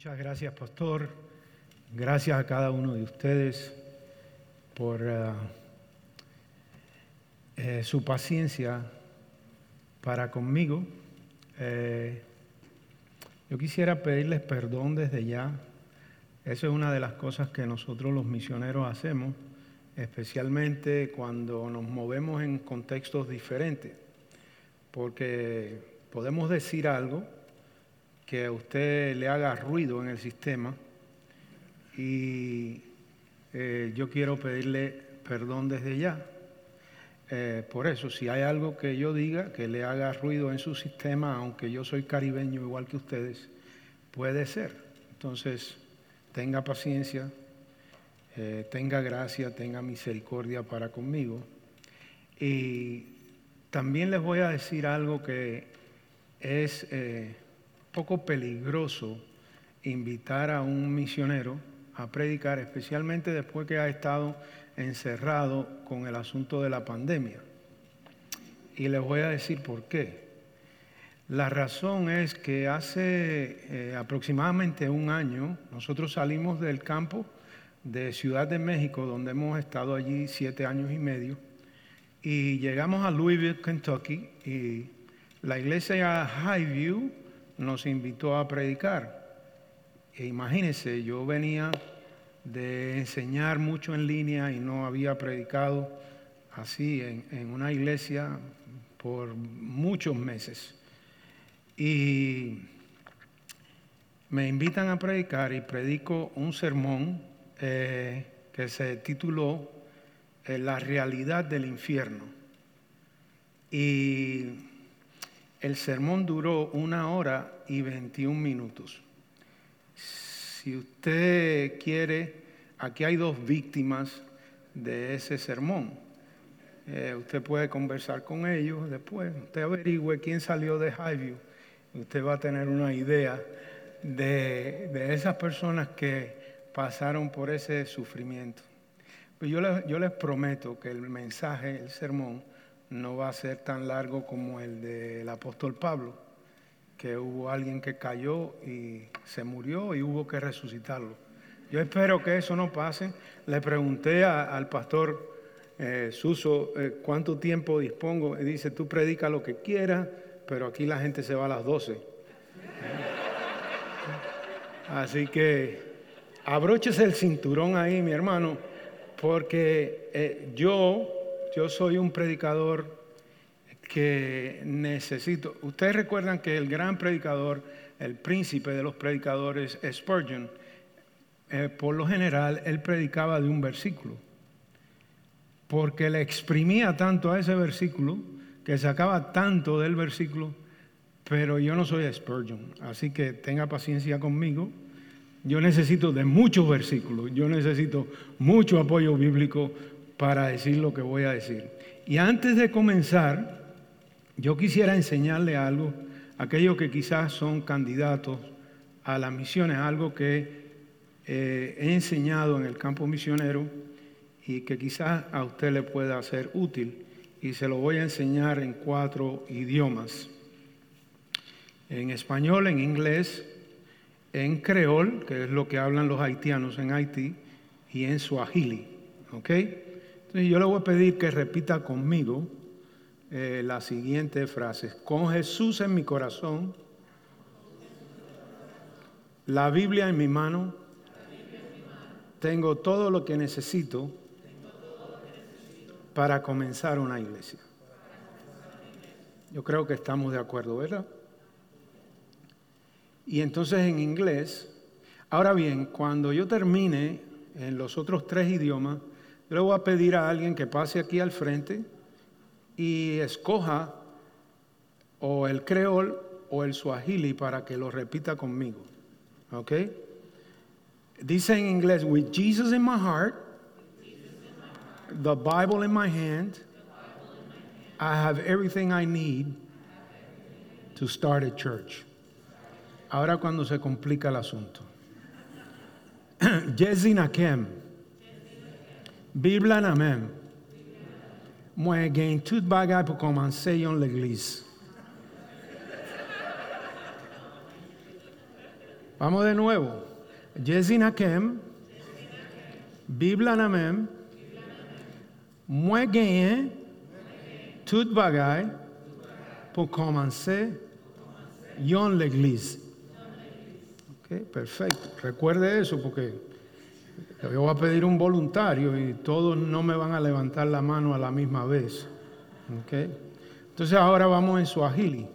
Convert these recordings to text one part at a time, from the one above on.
Muchas gracias, pastor. Gracias a cada uno de ustedes por uh, eh, su paciencia para conmigo. Eh, yo quisiera pedirles perdón desde ya. Eso es una de las cosas que nosotros los misioneros hacemos, especialmente cuando nos movemos en contextos diferentes, porque podemos decir algo que a usted le haga ruido en el sistema y eh, yo quiero pedirle perdón desde ya. Eh, por eso, si hay algo que yo diga que le haga ruido en su sistema, aunque yo soy caribeño igual que ustedes, puede ser. Entonces, tenga paciencia, eh, tenga gracia, tenga misericordia para conmigo. Y también les voy a decir algo que es poco peligroso invitar a un misionero a predicar, especialmente después que ha estado encerrado con el asunto de la pandemia. Y les voy a decir por qué. La razón es que hace eh, aproximadamente un año nosotros salimos del campo de Ciudad de México, donde hemos estado allí siete años y medio, y llegamos a Louisville, Kentucky, y la iglesia Highview nos invitó a predicar. E imagínense, yo venía de enseñar mucho en línea y no había predicado así en, una iglesia por muchos meses. Y me invitan a predicar y predico un sermón eh, que se tituló eh, La realidad del infierno. Y el sermón duró una hora y 21 minutos. Si usted quiere, aquí hay dos víctimas de ese sermón. Eh, usted puede conversar con ellos después. Usted averigüe quién salió de Highview. Usted va a tener una idea de, de esas personas que pasaron por ese sufrimiento. Pues yo les, yo les prometo que el mensaje, el sermón, no va a ser tan largo como el del apóstol Pablo, que hubo alguien que cayó y se murió y hubo que resucitarlo. Yo espero que eso no pase. Le pregunté al pastor eh, Suso eh, cuánto tiempo dispongo. Y dice, tú predica lo que quieras, pero aquí la gente se va a las 12. Así que abróchese el cinturón ahí, mi hermano, porque eh, yo yo soy un predicador que necesito. Ustedes recuerdan que el gran predicador, el príncipe de los predicadores, Spurgeon, eh, por lo general, él predicaba de un versículo, porque le exprimía tanto a ese versículo, que sacaba tanto del versículo, pero yo no soy Spurgeon, así que tenga paciencia conmigo. Yo necesito de muchos versículos, yo necesito mucho apoyo bíblico para decir lo que voy a decir. Y antes de comenzar, yo quisiera enseñarle algo a aquellos que quizás son candidatos a las misiones, algo que eh, he enseñado en el campo misionero y que quizás a usted le pueda ser útil. Y se lo voy a enseñar en cuatro idiomas. En español, en inglés, en creol, que es lo que hablan los haitianos en Haití, y en suajili. ¿Ok? Entonces yo le voy a pedir que repita conmigo eh, las siguientes frases. Con Jesús en mi corazón, la Biblia en mi mano, tengo todo lo que necesito para comenzar una iglesia. Yo creo que estamos de acuerdo, ¿verdad? Y entonces en inglés, ahora bien, cuando yo termine en los otros tres idiomas, yo le voy a pedir a alguien que pase aquí al frente y escoja o el creol o el swahili para que lo repita conmigo. ¿Ok? Dice en inglés, with Jesus in my heart, the Bible in my hand, I have everything I need to start a church. Ahora cuando se complica el asunto. Jesse Nakem. Biblia nan men. Tout bagay pou komanse yon l'eglis. Vamos de nuevo. Jezi nakem. Biblia nan men. Mwen tout bagay pou komanse yon l'eglis. Ok, perfecto. Recuerde eso porque... yo voy a pedir un voluntario y todos no me van a levantar la mano a la misma vez. Ok. Entonces ahora vamos en Swahili.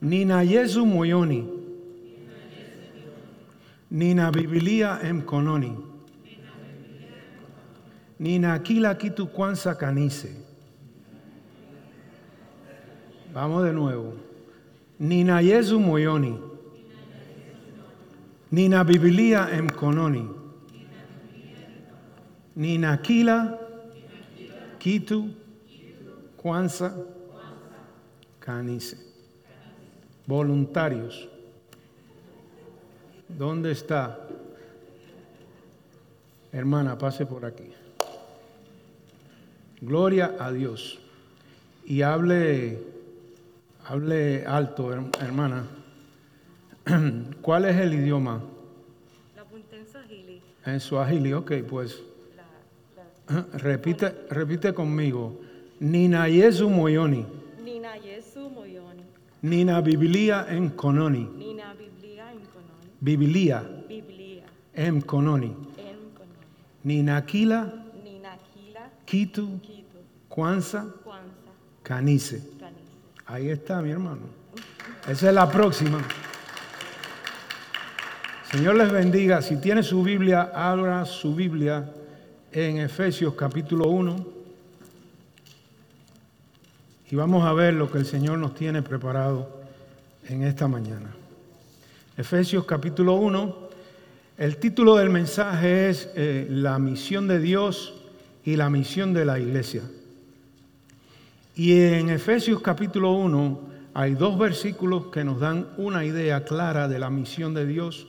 Nina Yesu moyoni. Nina Biblia em kononi. Nina kila kitu kwanza kanise. Vamos de nuevo. Nina Yesu moyoni. Nina Biblia em kononi. Nina kila kitu kwanza kanise. Voluntarios. ¿Dónde está? Hermana, pase por aquí. Gloria a Dios. Y hable, hable alto, hermana. ¿Cuál es el idioma? La punta en Swahili. En Swahili, ok, pues. Repite, repite conmigo. Nina Yesu moyoni. Nina Yesu moyoni. Nina Biblia en kononi. Nina Biblia en kononi. Biblia Biblia en kononi. en kononi. Nina kila Nina kila kitu kitu kwanza kanisa. Ahí está, mi hermano. Esa es la próxima. Señor les bendiga. Si tiene su Biblia, abra su Biblia en Efesios capítulo 1. Y vamos a ver lo que el Señor nos tiene preparado en esta mañana. Efesios capítulo 1. El título del mensaje es eh, La misión de Dios y la misión de la iglesia. Y en Efesios capítulo 1 hay dos versículos que nos dan una idea clara de la misión de Dios.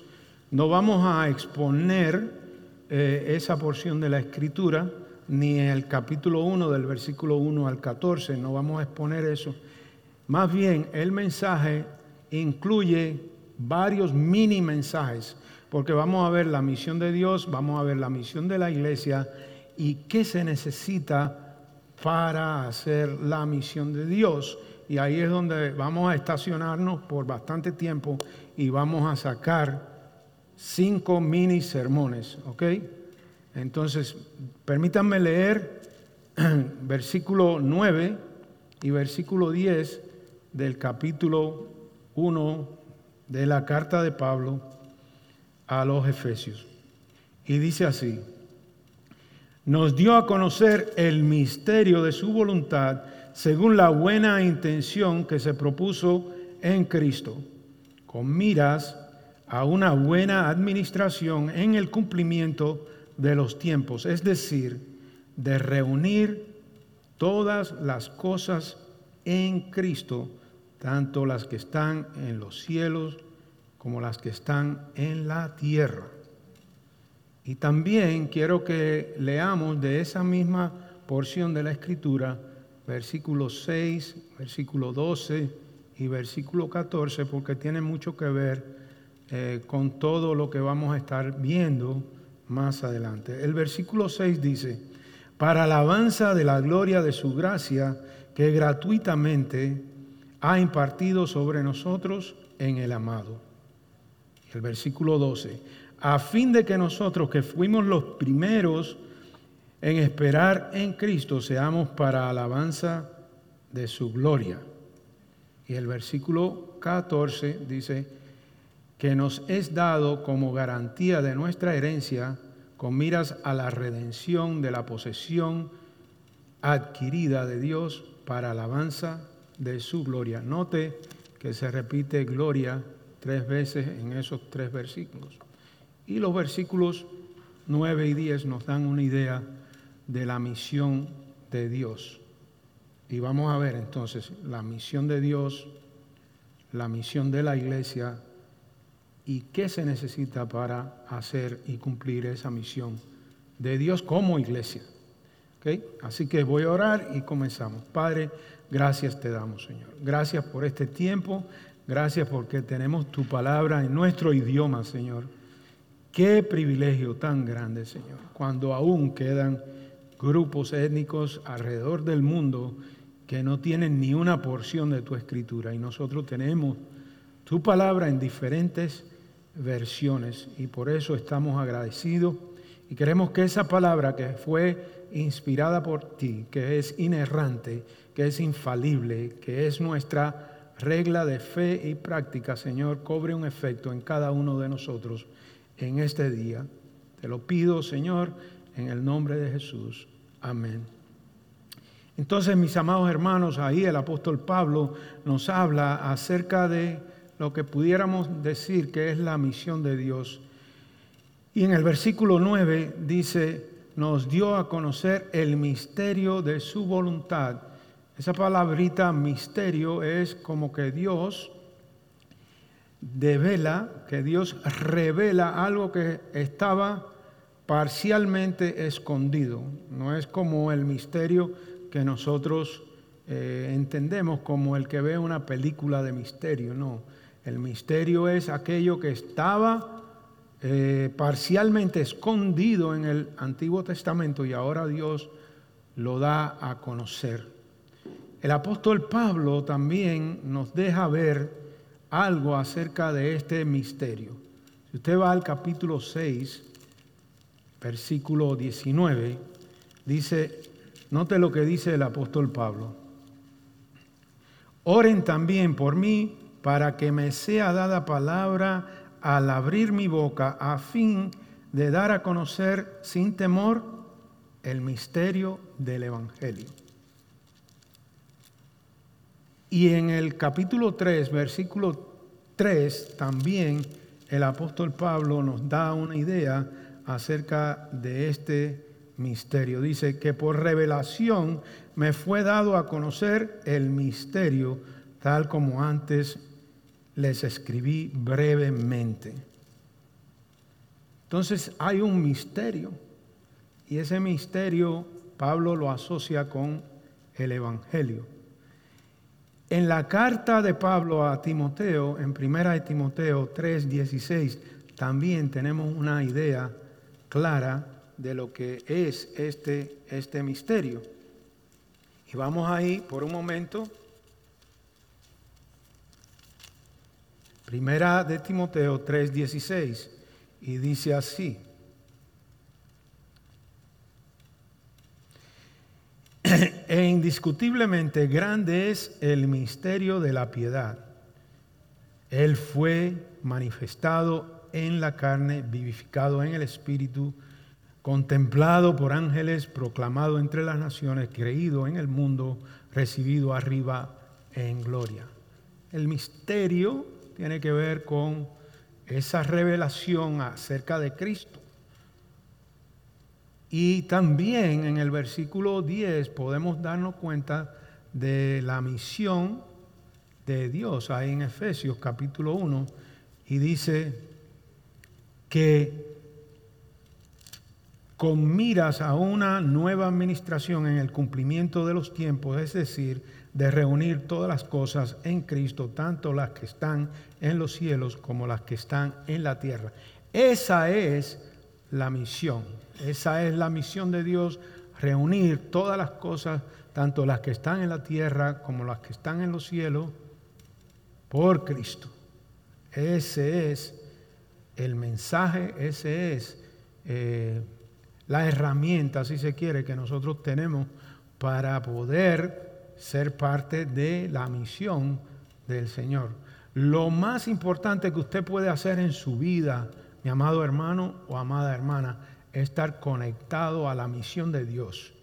No vamos a exponer eh, esa porción de la escritura, ni el capítulo 1 del versículo 1 al 14, no vamos a exponer eso. Más bien, el mensaje incluye varios mini mensajes, porque vamos a ver la misión de Dios, vamos a ver la misión de la iglesia y qué se necesita para hacer la misión de Dios. Y ahí es donde vamos a estacionarnos por bastante tiempo y vamos a sacar cinco mini sermones, ¿ok? Entonces, permítanme leer versículo 9 y versículo 10 del capítulo 1 de la carta de Pablo a los Efesios. Y dice así, nos dio a conocer el misterio de su voluntad según la buena intención que se propuso en Cristo, con miras a una buena administración en el cumplimiento de los tiempos, es decir, de reunir todas las cosas en Cristo, tanto las que están en los cielos como las que están en la tierra. Y también quiero que leamos de esa misma porción de la Escritura, versículo 6, versículo 12 y versículo 14, porque tiene mucho que ver eh, con todo lo que vamos a estar viendo más adelante. El versículo 6 dice, para alabanza de la gloria de su gracia que gratuitamente ha impartido sobre nosotros en el amado. El versículo 12, a fin de que nosotros que fuimos los primeros en esperar en Cristo seamos para alabanza de su gloria. Y el versículo 14 dice, que nos es dado como garantía de nuestra herencia con miras a la redención de la posesión adquirida de Dios para alabanza de su gloria. Note que se repite gloria tres veces en esos tres versículos. Y los versículos 9 y 10 nos dan una idea de la misión de Dios. Y vamos a ver entonces la misión de Dios, la misión de la iglesia y qué se necesita para hacer y cumplir esa misión de Dios como iglesia. Así que voy a orar y comenzamos. Padre, gracias te damos, Señor. Gracias por este tiempo. Gracias porque tenemos tu palabra en nuestro idioma, Señor. Qué privilegio tan grande, Señor, cuando aún quedan grupos étnicos alrededor del mundo que no tienen ni una porción de tu escritura y nosotros tenemos tu palabra en diferentes versiones y por eso estamos agradecidos y queremos que esa palabra que fue inspirada por ti, que es inerrante, que es infalible, que es nuestra regla de fe y práctica, Señor, cobre un efecto en cada uno de nosotros en este día. Te lo pido, Señor, en el nombre de Jesús. Amén. Entonces, mis amados hermanos, ahí el apóstol Pablo nos habla acerca de lo que pudiéramos decir que es la misión de Dios. Y en el versículo 9 dice, nos dio a conocer el misterio de su voluntad. Esa palabrita misterio es como que Dios devela, que Dios revela algo que estaba parcialmente escondido. No es como el misterio que nosotros eh, entendemos como el que ve una película de misterio, no. El misterio es aquello que estaba eh, parcialmente escondido en el Antiguo Testamento y ahora Dios lo da a conocer. El apóstol Pablo también nos deja ver algo acerca de este misterio. Si usted va al capítulo 6, versículo 19, dice, note lo que dice el apóstol Pablo. Oren también por mí para que me sea dada palabra al abrir mi boca a fin de dar a conocer sin temor el misterio del Evangelio. Y en el capítulo 3, versículo 3, también el apóstol Pablo nos da una idea acerca de este misterio. Dice que por revelación me fue dado a conocer el misterio tal como antes les escribí brevemente. Entonces hay un misterio y ese misterio Pablo lo asocia con el Evangelio. En la carta de Pablo a Timoteo, en primera de Timoteo 3:16, también tenemos una idea clara de lo que es este, este misterio. Y vamos ahí por un momento Primera de Timoteo 3:16 y dice así. e indiscutiblemente grande es el misterio de la piedad. Él fue manifestado en la carne, vivificado en el espíritu, contemplado por ángeles, proclamado entre las naciones, creído en el mundo, recibido arriba en gloria. El misterio tiene que ver con esa revelación acerca de Cristo. Y también en el versículo 10 podemos darnos cuenta de la misión de Dios ahí en Efesios capítulo 1 y dice que con miras a una nueva administración en el cumplimiento de los tiempos, es decir, de reunir todas las cosas en Cristo, tanto las que están en los cielos como las que están en la tierra. Esa es la misión, esa es la misión de Dios, reunir todas las cosas, tanto las que están en la tierra como las que están en los cielos, por Cristo. Ese es el mensaje, ese es eh, la herramienta, si se quiere, que nosotros tenemos para poder ser parte de la misión del Señor. Lo más importante que usted puede hacer en su vida, mi amado hermano o amada hermana, es estar conectado a la misión de Dios,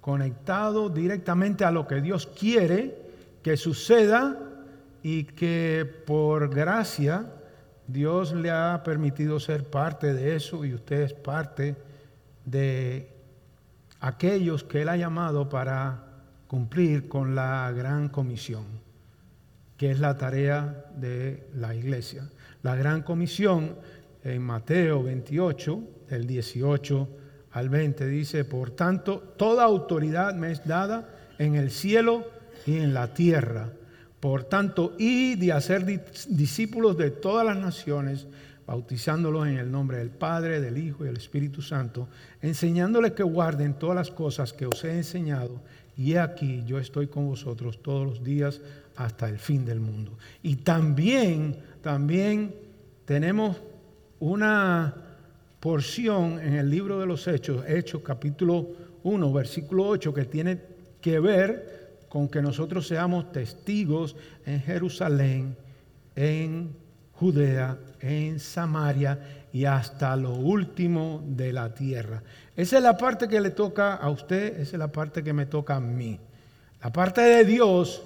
conectado directamente a lo que Dios quiere que suceda y que por gracia Dios le ha permitido ser parte de eso y usted es parte de aquellos que Él ha llamado para cumplir con la gran comisión, que es la tarea de la iglesia. La gran comisión en Mateo 28, del 18 al 20, dice, por tanto, toda autoridad me es dada en el cielo y en la tierra. Por tanto, y de hacer discípulos de todas las naciones, bautizándolos en el nombre del Padre, del Hijo y del Espíritu Santo, enseñándoles que guarden todas las cosas que os he enseñado. Y aquí, yo estoy con vosotros todos los días hasta el fin del mundo. Y también, también tenemos una porción en el libro de los Hechos, Hechos capítulo 1, versículo 8, que tiene que ver con que nosotros seamos testigos en Jerusalén, en Judea, en Samaria y hasta lo último de la tierra. Esa es la parte que le toca a usted, esa es la parte que me toca a mí. La parte de Dios,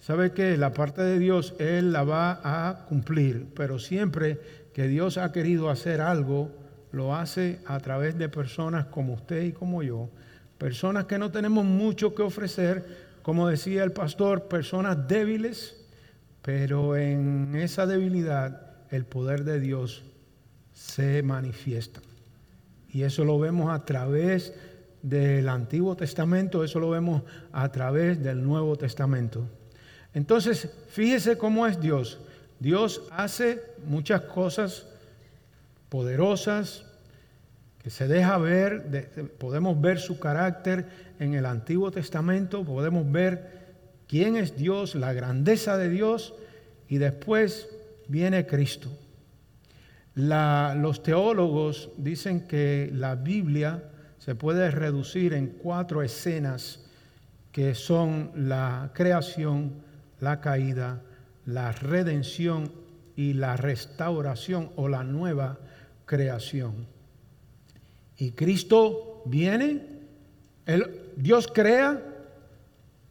¿sabe qué? La parte de Dios Él la va a cumplir, pero siempre que Dios ha querido hacer algo, lo hace a través de personas como usted y como yo, personas que no tenemos mucho que ofrecer, como decía el pastor, personas débiles, pero en esa debilidad el poder de Dios se manifiesta. Y eso lo vemos a través del Antiguo Testamento, eso lo vemos a través del Nuevo Testamento. Entonces, fíjese cómo es Dios. Dios hace muchas cosas poderosas que se deja ver, podemos ver su carácter en el Antiguo Testamento, podemos ver quién es Dios, la grandeza de Dios, y después viene Cristo. Los teólogos dicen que la Biblia se puede reducir en cuatro escenas que son la creación, la caída, la redención y la restauración o la nueva creación. Y Cristo viene, el, Dios crea,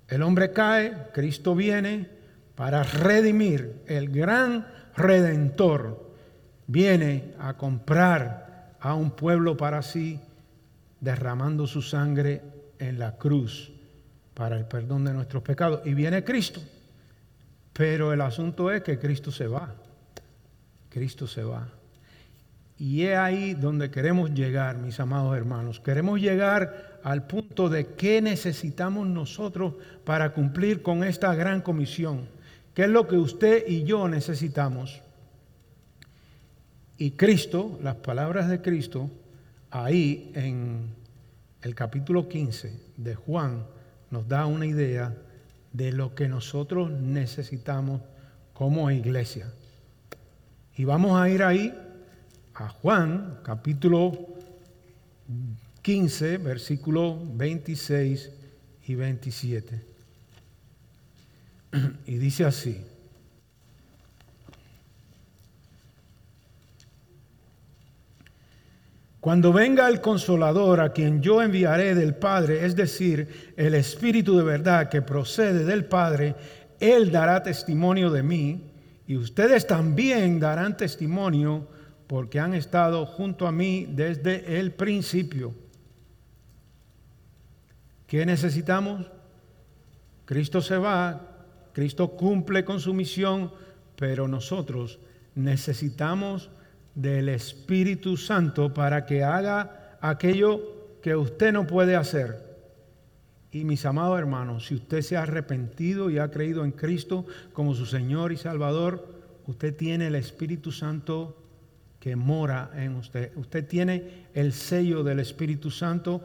el hombre cae, Cristo viene para redimir, el gran redentor viene a comprar a un pueblo para sí, derramando su sangre en la cruz para el perdón de nuestros pecados. Y viene Cristo. Pero el asunto es que Cristo se va. Cristo se va. Y es ahí donde queremos llegar, mis amados hermanos. Queremos llegar al punto de qué necesitamos nosotros para cumplir con esta gran comisión. ¿Qué es lo que usted y yo necesitamos? Y Cristo, las palabras de Cristo, ahí en el capítulo 15 de Juan, nos da una idea de lo que nosotros necesitamos como iglesia. Y vamos a ir ahí a Juan, capítulo 15, versículo 26 y 27. Y dice así. Cuando venga el consolador a quien yo enviaré del Padre, es decir, el Espíritu de verdad que procede del Padre, Él dará testimonio de mí y ustedes también darán testimonio porque han estado junto a mí desde el principio. ¿Qué necesitamos? Cristo se va, Cristo cumple con su misión, pero nosotros necesitamos del Espíritu Santo para que haga aquello que usted no puede hacer. Y mis amados hermanos, si usted se ha arrepentido y ha creído en Cristo como su Señor y Salvador, usted tiene el Espíritu Santo que mora en usted. Usted tiene el sello del Espíritu Santo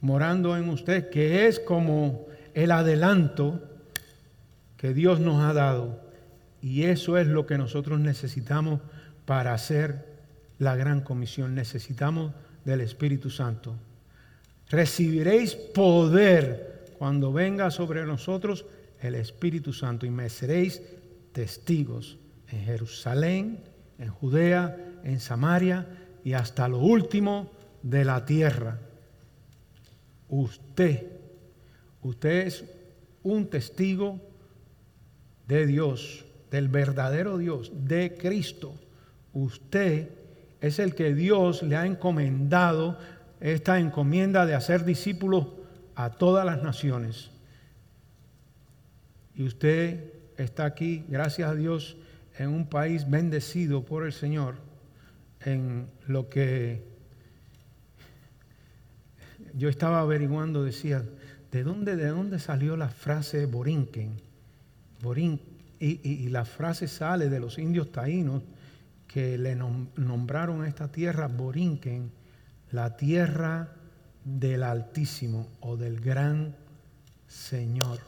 morando en usted, que es como el adelanto que Dios nos ha dado. Y eso es lo que nosotros necesitamos para hacer la gran comisión. Necesitamos del Espíritu Santo. Recibiréis poder cuando venga sobre nosotros el Espíritu Santo y me seréis testigos en Jerusalén, en Judea, en Samaria y hasta lo último de la tierra. Usted, usted es un testigo de Dios, del verdadero Dios, de Cristo. Usted es el que Dios le ha encomendado esta encomienda de hacer discípulos a todas las naciones. Y usted está aquí, gracias a Dios, en un país bendecido por el Señor, en lo que yo estaba averiguando, decía, ¿de dónde, de dónde salió la frase Borinquen? Borín, y, y la frase sale de los indios taínos que le nombraron a esta tierra Borinquen, la tierra del Altísimo o del Gran Señor.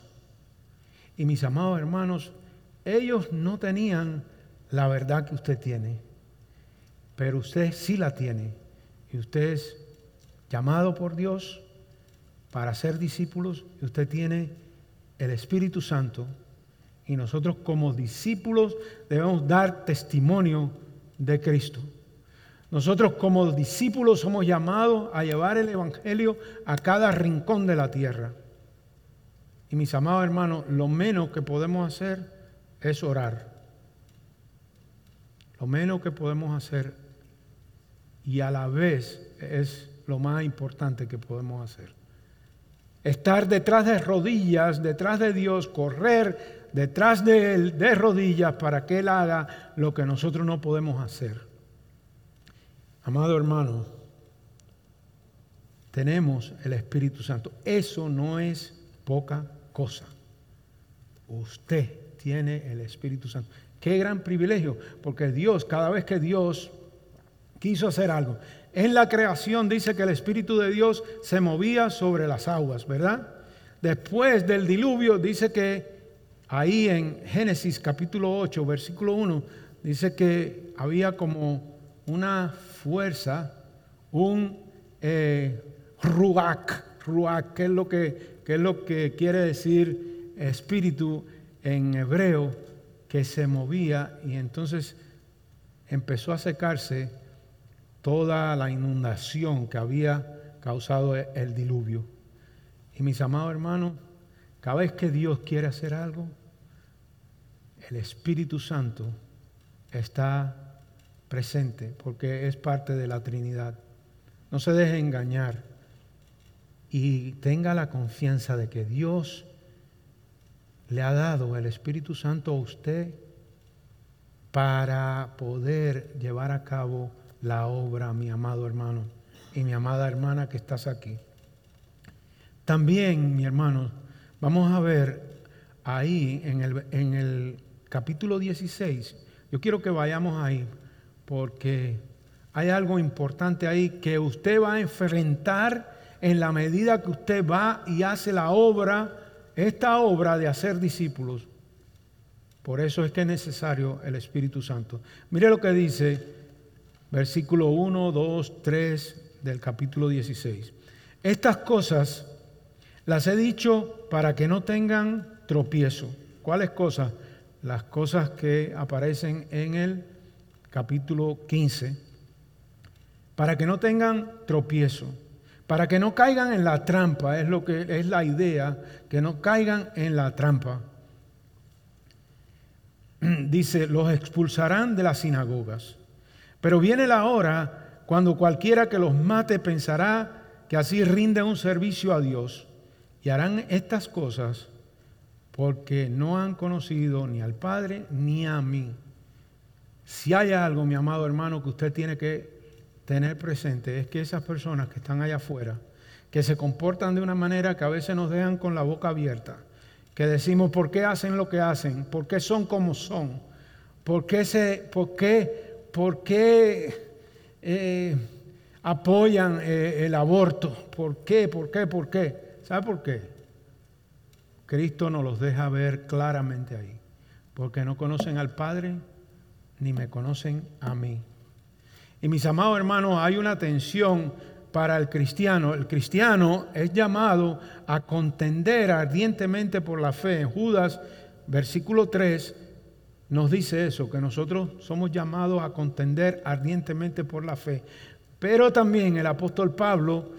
Y mis amados hermanos, ellos no tenían la verdad que usted tiene, pero usted sí la tiene. Y usted es llamado por Dios para ser discípulos y usted tiene el Espíritu Santo. Y nosotros como discípulos debemos dar testimonio de Cristo. Nosotros como discípulos somos llamados a llevar el Evangelio a cada rincón de la tierra. Y mis amados hermanos, lo menos que podemos hacer es orar. Lo menos que podemos hacer y a la vez es lo más importante que podemos hacer. Estar detrás de rodillas, detrás de Dios, correr detrás de Él de rodillas para que Él haga lo que nosotros no podemos hacer. Amado hermano, tenemos el Espíritu Santo. Eso no es poca cosa. Usted tiene el Espíritu Santo. Qué gran privilegio, porque Dios, cada vez que Dios quiso hacer algo, en la creación dice que el Espíritu de Dios se movía sobre las aguas, ¿verdad? Después del diluvio dice que ahí en Génesis capítulo 8, versículo 1, dice que había como una fuerza, un eh, ruach, ruach, que es lo que, que es lo que quiere decir espíritu en hebreo, que se movía y entonces empezó a secarse toda la inundación que había causado el diluvio. Y mis amados hermanos, cada vez que Dios quiere hacer algo, el Espíritu Santo está presente porque es parte de la Trinidad. No se deje engañar y tenga la confianza de que Dios le ha dado el Espíritu Santo a usted para poder llevar a cabo la obra, mi amado hermano y mi amada hermana que estás aquí. También, mi hermano, vamos a ver ahí en el, en el capítulo 16, yo quiero que vayamos ahí porque hay algo importante ahí que usted va a enfrentar en la medida que usted va y hace la obra, esta obra de hacer discípulos. Por eso es que es necesario el Espíritu Santo. Mire lo que dice versículo 1, 2, 3 del capítulo 16. Estas cosas las he dicho para que no tengan tropiezo. ¿Cuáles cosas? Las cosas que aparecen en el capítulo 15. Para que no tengan tropiezo. Para que no caigan en la trampa, es lo que es la idea, que no caigan en la trampa. Dice, los expulsarán de las sinagogas. Pero viene la hora cuando cualquiera que los mate pensará que así rinde un servicio a Dios y harán estas cosas porque no han conocido ni al Padre ni a mí. Si hay algo, mi amado hermano, que usted tiene que tener presente, es que esas personas que están allá afuera, que se comportan de una manera que a veces nos dejan con la boca abierta, que decimos por qué hacen lo que hacen, por qué son como son, por qué, se, por qué ¿Por qué eh, apoyan eh, el aborto? ¿Por qué? ¿Por qué? ¿Por qué? ¿Sabe por qué? Cristo nos los deja ver claramente ahí. Porque no conocen al Padre ni me conocen a mí. Y mis amados hermanos, hay una tensión para el cristiano. El cristiano es llamado a contender ardientemente por la fe. En Judas, versículo 3, nos dice eso, que nosotros somos llamados a contender ardientemente por la fe. Pero también el apóstol Pablo,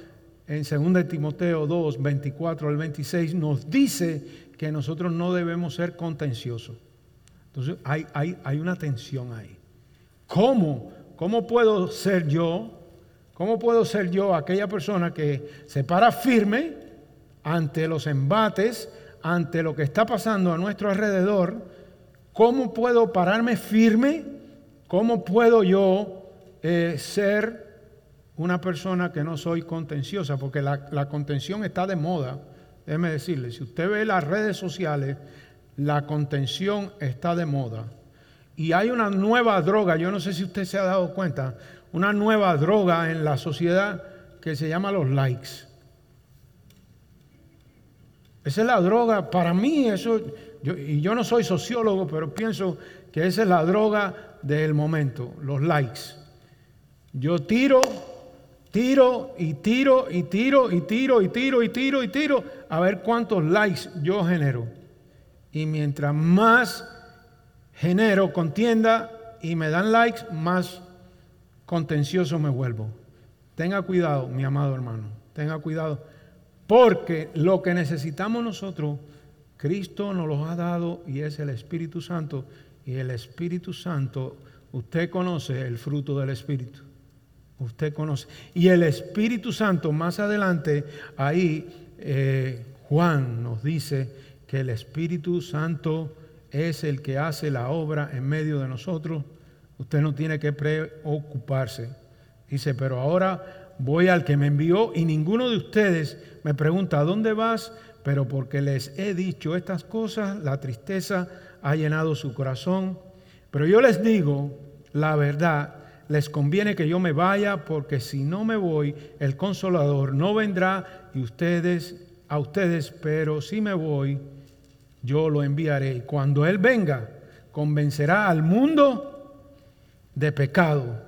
en 2 Timoteo 2, 24 al 26, nos dice que nosotros no debemos ser contenciosos. Entonces hay, hay, hay una tensión ahí. ¿Cómo? ¿Cómo puedo ser yo? ¿Cómo puedo ser yo aquella persona que se para firme ante los embates, ante lo que está pasando a nuestro alrededor? ¿Cómo puedo pararme firme? ¿Cómo puedo yo eh, ser una persona que no soy contenciosa? Porque la, contención está de moda. Déjeme decirle, si usted ve las redes sociales, la contención está de moda. Y hay una nueva droga, yo no sé si usted se ha dado cuenta, una nueva droga en la sociedad que se llama los likes. Esa es la droga, para mí eso, y yo no soy sociólogo, pero pienso que esa es la droga del momento, los likes. Yo tiro, tiro y tiro y tiro y tiro y tiro y tiro y tiro a ver cuántos likes yo genero. Y mientras más genero contienda y me dan likes, más contencioso me vuelvo. Tenga cuidado, mi amado hermano, tenga cuidado, porque lo que necesitamos nosotros, Cristo nos lo ha dado y es el Espíritu Santo. Y el Espíritu Santo, usted conoce el fruto del Espíritu. Usted conoce. Y el Espíritu Santo, más adelante, ahí eh, Juan nos dice que el Espíritu Santo es el que hace la obra en medio de nosotros. Usted no tiene que preocuparse. Dice, pero ahora voy al que me envió y ninguno de ustedes me pregunta, ¿a dónde vas? Pero porque les he dicho estas cosas, la tristeza ha llenado su corazón. Pero yo les digo la verdad, les conviene que yo me vaya porque si no me voy, el consolador no vendrá y ustedes a ustedes, pero si me voy, yo lo enviaré. Cuando él venga, convencerá al mundo de pecado,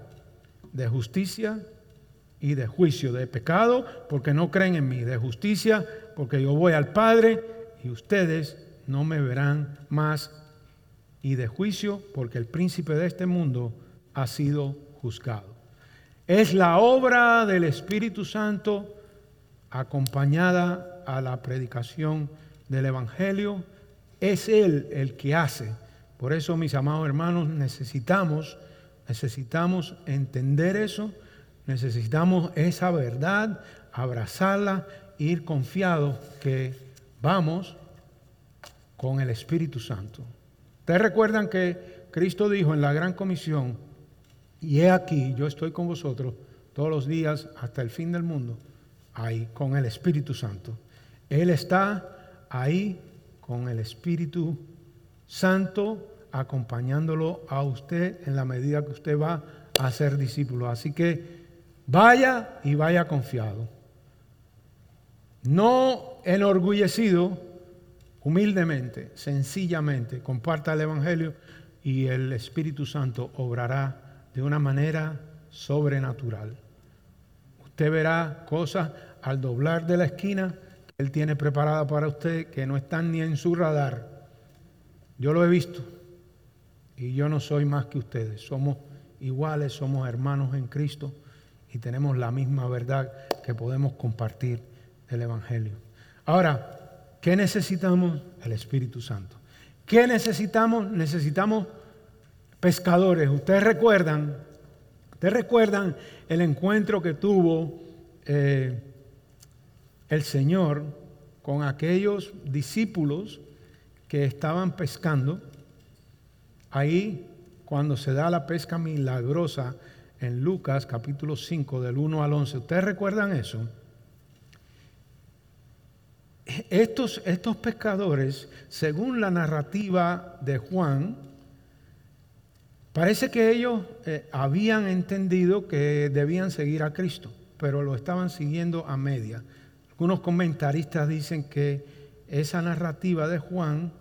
de justicia y de juicio. De pecado porque no creen en mí, de justicia porque yo voy al Padre y ustedes no me verán más y de juicio porque el príncipe de este mundo ha sido juzgado. Es la obra del Espíritu Santo acompañada a la predicación del Evangelio. Es Él el que hace. Por eso, mis amados hermanos, necesitamos, necesitamos entender eso, necesitamos esa verdad, abrazarla, ir confiados que vamos con el Espíritu Santo. Ustedes recuerdan que Cristo dijo en la gran comisión, y he aquí, yo estoy con vosotros todos los días hasta el fin del mundo, ahí con el Espíritu Santo. Él está ahí con el Espíritu Santo acompañándolo a usted en la medida que usted va a ser discípulo. Así que vaya y vaya confiado. No enorgullecido, humildemente, sencillamente, comparta el Evangelio y el Espíritu Santo obrará de una manera sobrenatural. Usted verá cosas al doblar de la esquina que Él tiene preparada para usted que no están ni en su radar. Yo lo he visto y yo no soy más que ustedes. Somos iguales, somos hermanos en Cristo y tenemos la misma verdad que podemos compartir del Evangelio. Ahora, ¿qué necesitamos? El Espíritu Santo. ¿Qué necesitamos? Necesitamos pescadores. Ustedes recuerdan, ustedes recuerdan el encuentro que tuvo eh, el Señor con aquellos discípulos que estaban pescando. Ahí, cuando se da la pesca milagrosa en Lucas capítulo 5 del 1 al 11. ¿Ustedes recuerdan eso? Estos, estos pescadores, según la narrativa de Juan, Parece que ellos eh, habían entendido que debían seguir a Cristo, pero lo estaban siguiendo a media. Algunos comentaristas dicen que esa narrativa de Juan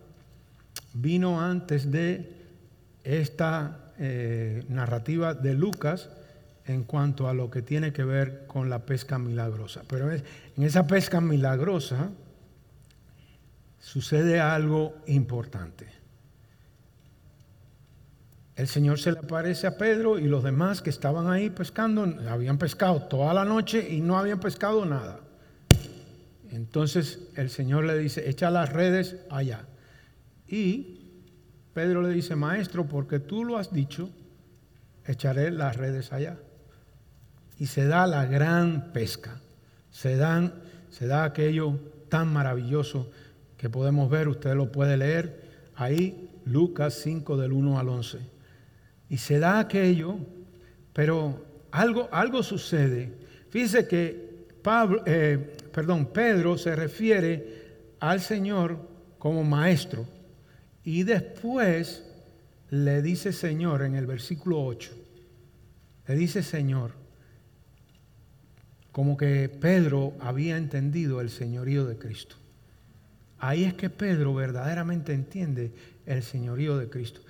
vino antes de esta eh, narrativa de Lucas en cuanto a lo que tiene que ver con la pesca milagrosa. Pero en esa pesca milagrosa sucede algo importante el Señor se le aparece a Pedro y los demás que estaban ahí pescando, habían pescado toda la noche y no habían pescado nada. Entonces el Señor le dice, echa las redes allá. Y Pedro le dice, maestro, porque tú lo has dicho, echaré las redes allá. Y se da la gran pesca. Se, dan, se da aquello tan maravilloso que podemos ver, usted lo puede leer ahí, Lucas 5 del 1 al 11 y se da aquello, pero algo, algo sucede. Fíjese que Pablo, eh, perdón, Pedro se refiere al Señor como maestro Y después le dice Señor en el versículo 8, le dice Señor, como que Pedro había entendido el señorío de Cristo. Ahí es que Pedro verdaderamente entiende el señorío de Cristo.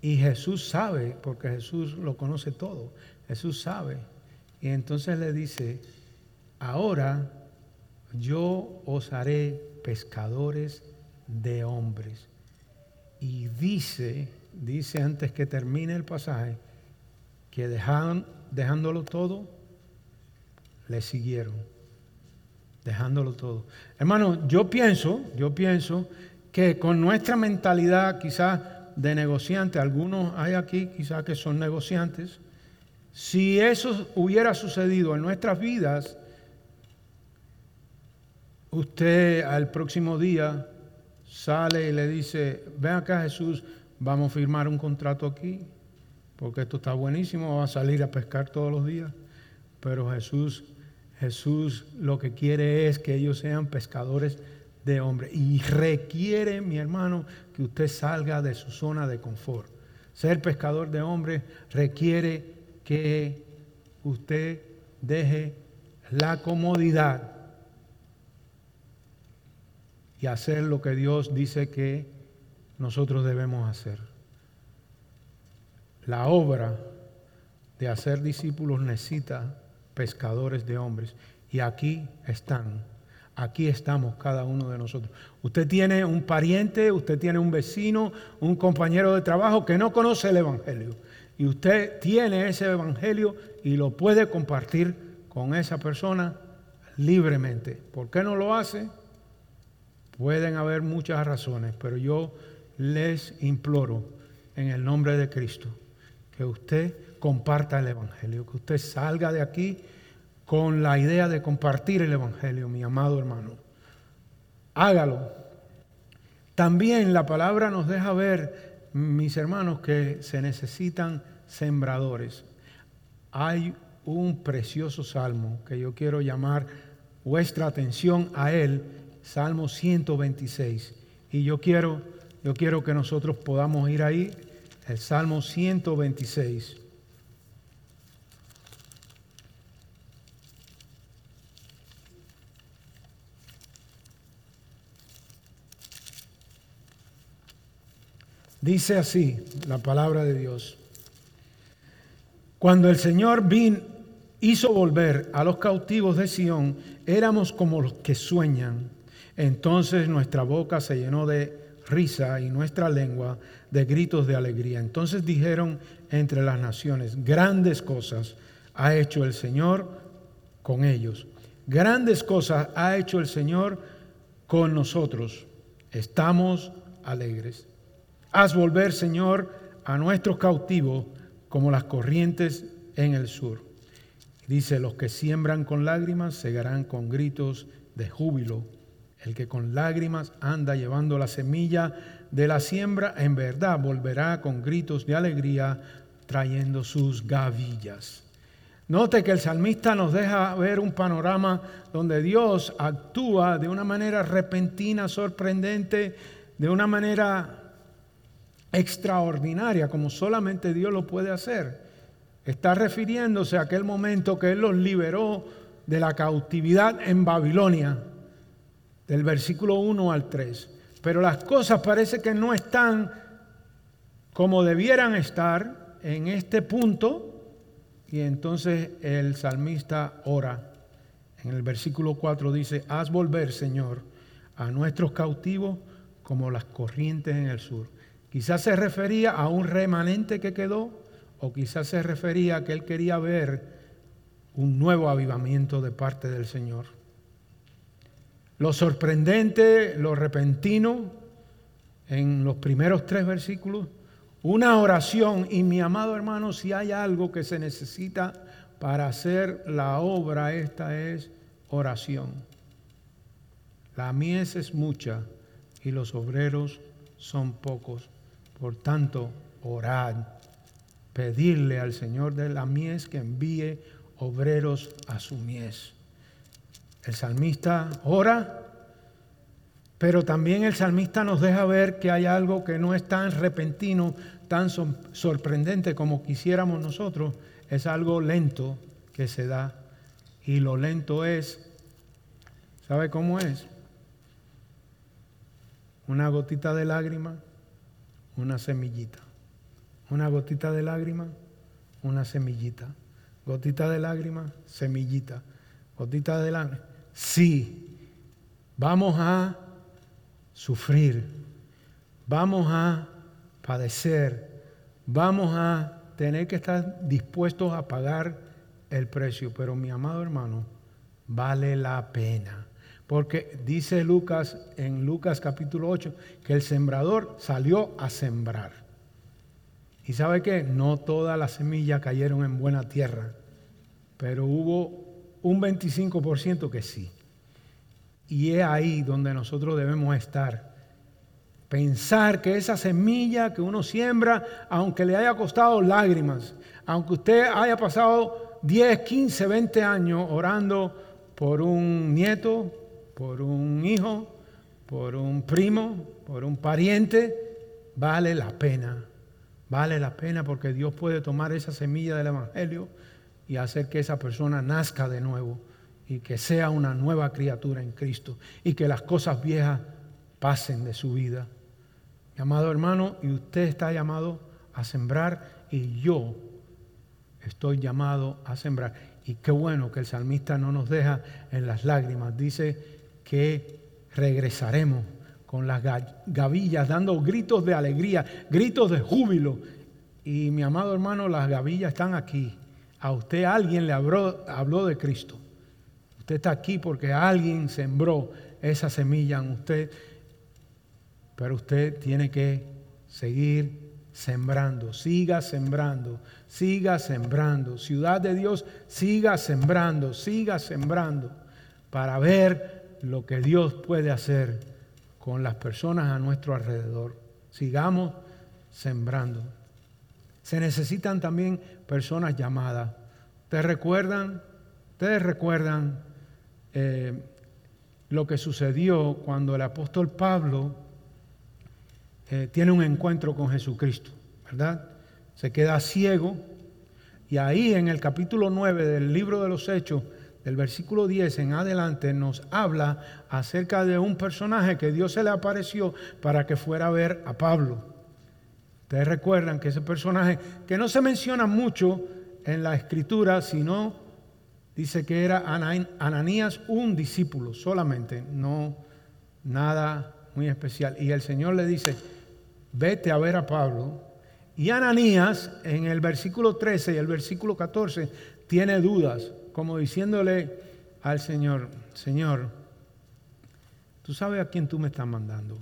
Y Jesús sabe, porque Jesús lo conoce todo, Jesús sabe. Y entonces le dice, ahora yo os haré pescadores de hombres. Y dice, dice antes que termine el pasaje, que dejándolo todo, le siguieron, dejándolo todo. Hermano, yo pienso, yo pienso que con nuestra mentalidad quizás de negociante, algunos hay aquí quizás que son negociantes, si eso hubiera sucedido en nuestras vidas, usted al próximo día sale y le dice, ven acá Jesús, vamos a firmar un contrato aquí, porque esto está buenísimo, va a salir a pescar todos los días. Pero Jesús, Jesús lo que quiere es que ellos sean pescadores de hombres. Y requiere, mi hermano, que usted salga de su zona de confort. Ser pescador de hombres requiere que usted deje la comodidad y hacer lo que Dios dice que nosotros debemos hacer. La obra de hacer discípulos necesita pescadores de hombres y aquí están. Aquí estamos cada uno de nosotros. Usted tiene un pariente, usted tiene un vecino, un compañero de trabajo que no conoce el Evangelio. Y usted tiene ese Evangelio y lo puede compartir con esa persona libremente. ¿Por qué no lo hace? Pueden haber muchas razones, pero yo les imploro en el nombre de Cristo que usted comparta el Evangelio, que usted salga de aquí con la idea de compartir el Evangelio, mi amado hermano. Hágalo. También la palabra nos deja ver, mis hermanos, que se necesitan sembradores. Hay un precioso salmo que yo quiero llamar vuestra atención a él Salmo 126. Y yo quiero, yo quiero que nosotros podamos ir ahí, el Salmo 126. Dice así la palabra de Dios. Cuando el Señor vin, hizo volver a los cautivos de Sión, éramos como los que sueñan. Entonces nuestra boca se llenó de risa y nuestra lengua de gritos de alegría. Entonces dijeron entre las naciones, grandes cosas ha hecho el Señor con ellos. Grandes cosas ha hecho el Señor con nosotros. Estamos alegres. Haz volver, Señor, a nuestros cautivos como las corrientes en el sur. Dice, los que siembran con lágrimas segarán con gritos de júbilo el que con lágrimas anda llevando la semilla de la siembra, en verdad volverá con gritos de alegría trayendo sus gavillas. Note que el salmista nos deja ver un panorama donde Dios actúa de una manera repentina, sorprendente, de una manera extraordinaria, como solamente Dios lo puede hacer. Está refiriéndose a aquel momento que Él los liberó de la cautividad en Babilonia del versículo 1 al 3. Pero las cosas parece que no están como debieran estar en este punto. Y entonces el salmista ora. En el versículo 4 dice, haz volver, Señor, a nuestros cautivos como las corrientes en el sur. Quizás se refería a un remanente que quedó, o quizás se refería a que él quería ver un nuevo avivamiento de parte del Señor. Lo sorprendente, lo repentino, en los primeros tres versículos, una oración. Y mi amado hermano, si hay algo que se necesita para hacer la obra, esta es oración. La mies es mucha y los obreros son pocos. Por tanto, orad, pedirle al Señor de la mies que envíe obreros a su mies. El salmista ora Pero también el salmista nos deja ver que hay algo que no es tan repentino, tan sorprendente como quisiéramos nosotros, es algo lento que se da. Y lo lento es, ¿sabe cómo es? Una gotita de lágrima, una semillita. Una gotita de lágrima, una semillita. Gotita de lágrima, semillita. Gotita de lágrima. Sí, vamos a sufrir, vamos a padecer, vamos a tener que estar dispuestos a pagar el precio. Pero mi amado hermano, vale la pena. Porque dice Lucas en Lucas capítulo 8 que el sembrador salió a sembrar. Y sabe que no todas las semillas cayeron en buena tierra, pero hubo un 25% que sí. Y es ahí donde nosotros debemos estar. Pensar que esa semilla que uno siembra, aunque le haya costado lágrimas, aunque usted haya pasado 10, 15, 20 años orando por un nieto, por un hijo, por un primo, por un pariente, vale la pena. Vale la pena porque Dios puede tomar esa semilla del Evangelio y hacer que esa persona nazca de nuevo y que sea una nueva criatura en Cristo y que las cosas viejas pasen de su vida. Mi amado hermano, y usted está llamado a sembrar y yo estoy llamado a sembrar. Y qué bueno que el salmista no nos deja en las lágrimas. Dice que regresaremos con las gavillas dando gritos de alegría, gritos de júbilo. Y mi amado hermano, las gavillas están aquí. A usted alguien le habló, de Cristo. Usted está aquí porque alguien sembró esa semilla en usted, pero usted tiene que seguir sembrando, siga sembrando, siga sembrando. Ciudad de Dios, siga sembrando, siga sembrando para ver lo que Dios puede hacer con las personas a nuestro alrededor. Sigamos sembrando. Se necesitan también personas llamadas. ¿Ustedes recuerdan? Ustedes recuerdan eh, lo que sucedió cuando el apóstol Pablo eh, tiene un encuentro con Jesucristo, ¿verdad? Se queda ciego y ahí en el capítulo 9 del libro de los Hechos, del versículo 10 en adelante, nos habla acerca de un personaje que Dios se le apareció para que fuera a ver a Pablo. Ustedes recuerdan que ese personaje, que no se menciona mucho en la escritura, sino dice que era Ananías un discípulo solamente, no nada muy especial. Y el Señor le dice, vete a ver a Pablo. Y Ananías en el versículo 13 y el versículo 14 tiene dudas, como diciéndole al Señor, Señor, tú sabes a quién tú me estás mandando,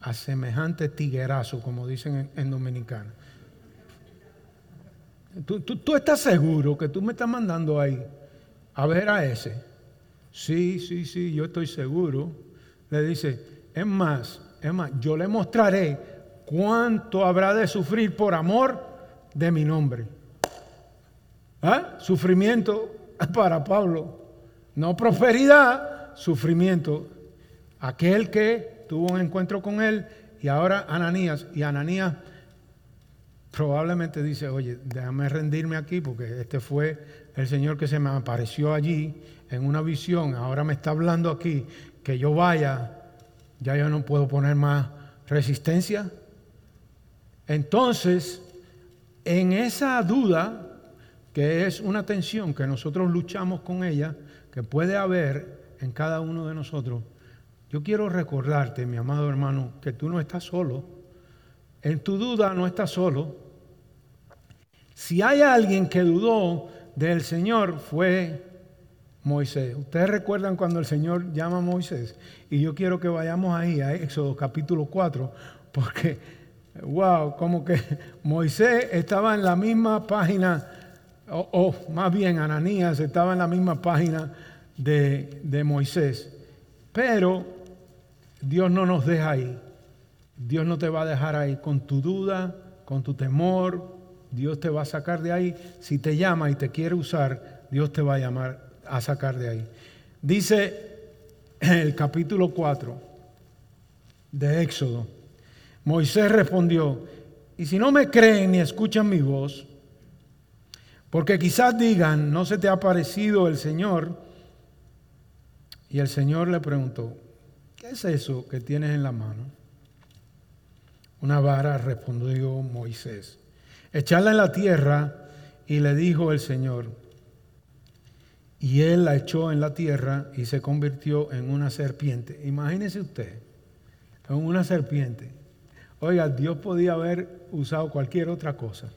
a semejante tiguerazo, como dicen en, en dominicano. ¿Tú, estás seguro que tú me estás mandando ahí a ver a ese? Sí, sí, sí, yo estoy seguro. Le dice, es más, es más, yo le mostraré cuánto habrá de sufrir por amor de mi nombre. ¿Ah? Sufrimiento para Pablo. No prosperidad, sufrimiento. Aquel que tuvo un encuentro con él y ahora Ananías. Y Ananías probablemente dice, oye, déjame rendirme aquí porque este fue el Señor que se me apareció allí en una visión, ahora me está hablando aquí, que yo vaya, ya yo no puedo poner más resistencia. Entonces, en esa duda, que es una tensión que nosotros luchamos con ella, que puede haber en cada uno de nosotros, yo quiero recordarte, mi amado hermano, que tú no estás solo. En tu duda no estás solo. Si hay alguien que dudó del Señor fue Moisés. Ustedes recuerdan cuando el Señor llama a Moisés. Y yo quiero que vayamos ahí, a Éxodo capítulo 4, porque, wow, como que Moisés estaba en la misma página, o, más bien Ananías estaba en la misma página de, de Moisés. Pero Dios no nos deja ahí. Dios no te va a dejar ahí con tu duda, con tu temor, Dios te va a sacar de ahí. Si te llama y te quiere usar, Dios te va a llamar a sacar de ahí. Dice el capítulo 4, de Éxodo. Moisés respondió, y si no me creen ni escuchan mi voz, porque quizás digan, no se te ha parecido el Señor. Y el Señor le preguntó, ¿qué es eso que tienes en la mano? Una vara, respondió Moisés. Echarla en la tierra y le dijo el Señor. Y él la echó en la tierra y se convirtió en una serpiente. Imagínese usted, en una serpiente. Oiga, Dios podía haber usado cualquier otra cosa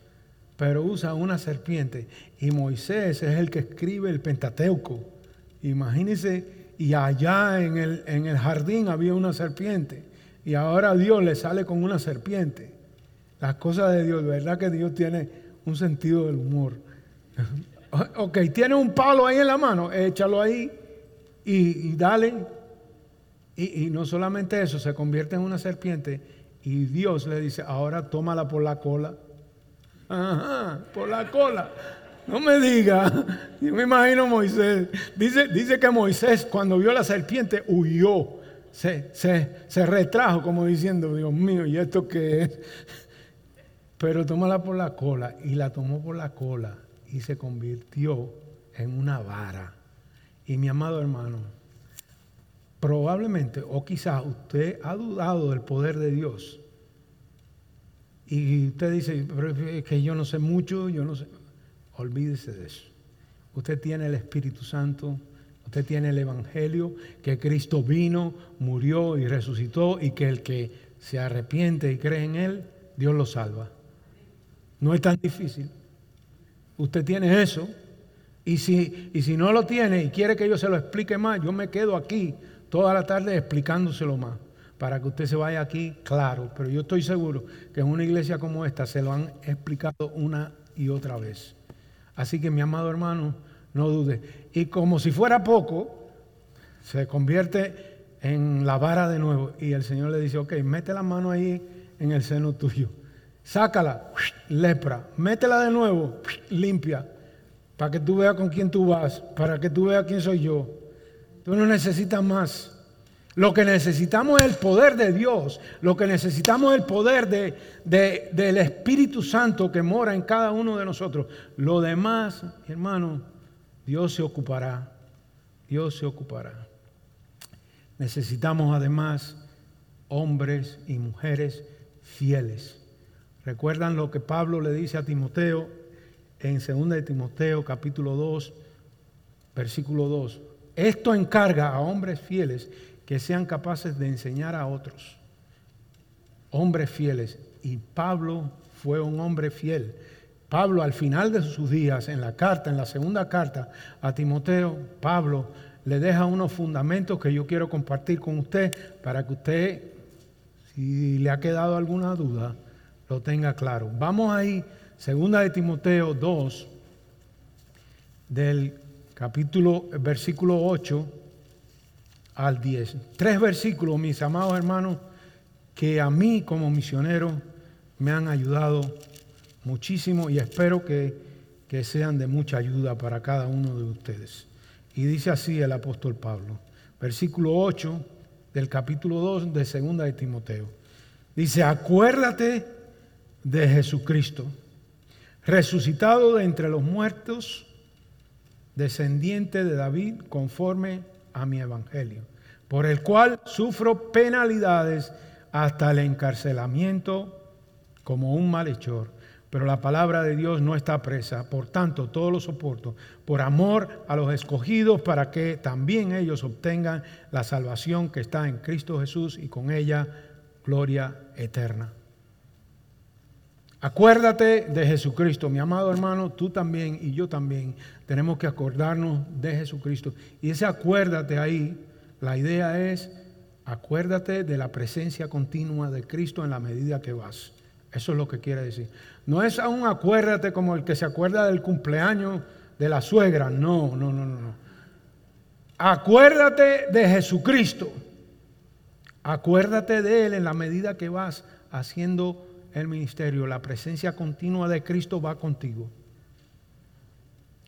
pero usa una serpiente. Y Moisés es el que escribe el Pentateuco. Imagínense, y allá en el, en el jardín había una serpiente. Y ahora Dios le sale con una serpiente. Las cosas de Dios, ¿verdad que Dios tiene un sentido del humor? ok, tiene un palo ahí en la mano, échalo ahí y, dale. Y, y no solamente eso, se convierte en una serpiente y Dios le dice, ahora tómala por la cola Ajá, por la cola. No me diga. Yo me imagino Moisés. Dice, dice que Moisés cuando vio la serpiente huyó. Se, se, retrajo como diciendo, Dios mío, ¿y esto qué es? Pero tómala por la cola y la tomó por la cola y se convirtió en una vara. Y mi amado hermano, probablemente o quizás usted ha dudado del poder de Dios y usted dice, que yo no sé mucho, yo no sé. Olvídese de eso. Usted tiene el Espíritu Santo, usted tiene el Evangelio, que Cristo vino, murió y resucitó y que el que se arrepiente y cree en Él, Dios lo salva. No es tan difícil. Usted tiene eso. Y si, y si no lo tiene y quiere que yo se lo explique más, yo me quedo aquí toda la tarde explicándoselo más para que usted se vaya aquí claro, pero yo estoy seguro que en una iglesia como esta se lo han explicado una y otra vez. Así que mi amado hermano, no dude. Y como si fuera poco, se convierte en la vara de nuevo y el Señor le dice, ok, mete la mano ahí en el seno tuyo, sácala, lepra, métela de nuevo, limpia, para que tú veas con quién tú vas, para que tú veas quién soy yo. Tú no necesitas más. Lo que necesitamos es el poder de Dios. Lo que necesitamos es el poder de, del Espíritu Santo que mora en cada uno de nosotros. Lo demás, hermano, Dios se ocupará. Dios se ocupará. Necesitamos además hombres y mujeres fieles. ¿Recuerdan lo que Pablo le dice a Timoteo en 2 de Timoteo capítulo 2, versículo 2? Esto encarga a hombres fieles que sean capaces de enseñar a otros. Hombres fieles. Y Pablo fue un hombre fiel. Pablo al final de sus días, en la carta, en la segunda carta a Timoteo, Pablo le deja unos fundamentos que yo quiero compartir con usted para que usted, si le ha quedado alguna duda, lo tenga claro. Vamos ahí, segunda de Timoteo 2, del capítulo, versículo 8 al 10. Tres versículos, mis amados hermanos, que a mí como misionero me han ayudado muchísimo y espero que, que sean de mucha ayuda para cada uno de ustedes. Y dice así el apóstol Pablo, versículo 8 del capítulo 2 de segunda de Timoteo. Dice, acuérdate de Jesucristo, resucitado de entre los muertos, descendiente de David, conforme a mi evangelio, por el cual sufro penalidades hasta el encarcelamiento como un malhechor. Pero la palabra de Dios no está presa, por tanto todo lo soporto por amor a los escogidos para que también ellos obtengan la salvación que está en Cristo Jesús y con ella gloria eterna. Acuérdate de Jesucristo, mi amado hermano, tú también y yo también tenemos que acordarnos de Jesucristo. Y ese acuérdate ahí, la idea es, acuérdate de la presencia continua de Cristo en la medida que vas. Eso es lo que quiere decir. No es aún acuérdate como el que se acuerda del cumpleaños de la suegra. No, no, no, no. Acuérdate de Jesucristo. Acuérdate de Él en la medida que vas haciendo el ministerio, la presencia continua de Cristo va contigo.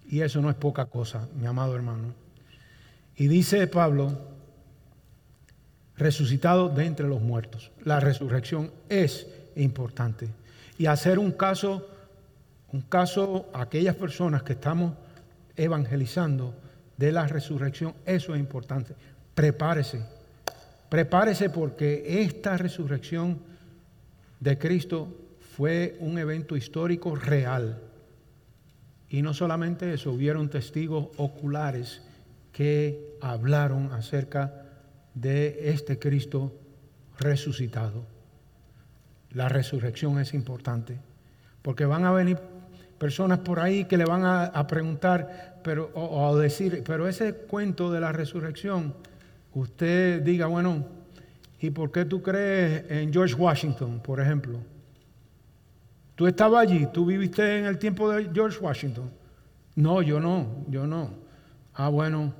Y eso no es poca cosa, mi amado hermano. Y dice Pablo, resucitado de entre los muertos. La resurrección es importante. Y hacer un caso, un caso a aquellas personas que estamos evangelizando de la resurrección, eso es importante. Prepárese, prepárese porque esta resurrección de Cristo fue un evento histórico real. Y no solamente eso, hubieron testigos oculares que hablaron acerca de este Cristo resucitado. La resurrección es importante, porque van a venir personas por ahí que le van a, preguntar pero, o, decir, pero ese cuento de la resurrección, usted diga, bueno, ¿y por qué tú crees en George Washington, por ejemplo? Tú estabas allí, tú viviste en el tiempo de George Washington. No, yo no, yo no. Ah, bueno,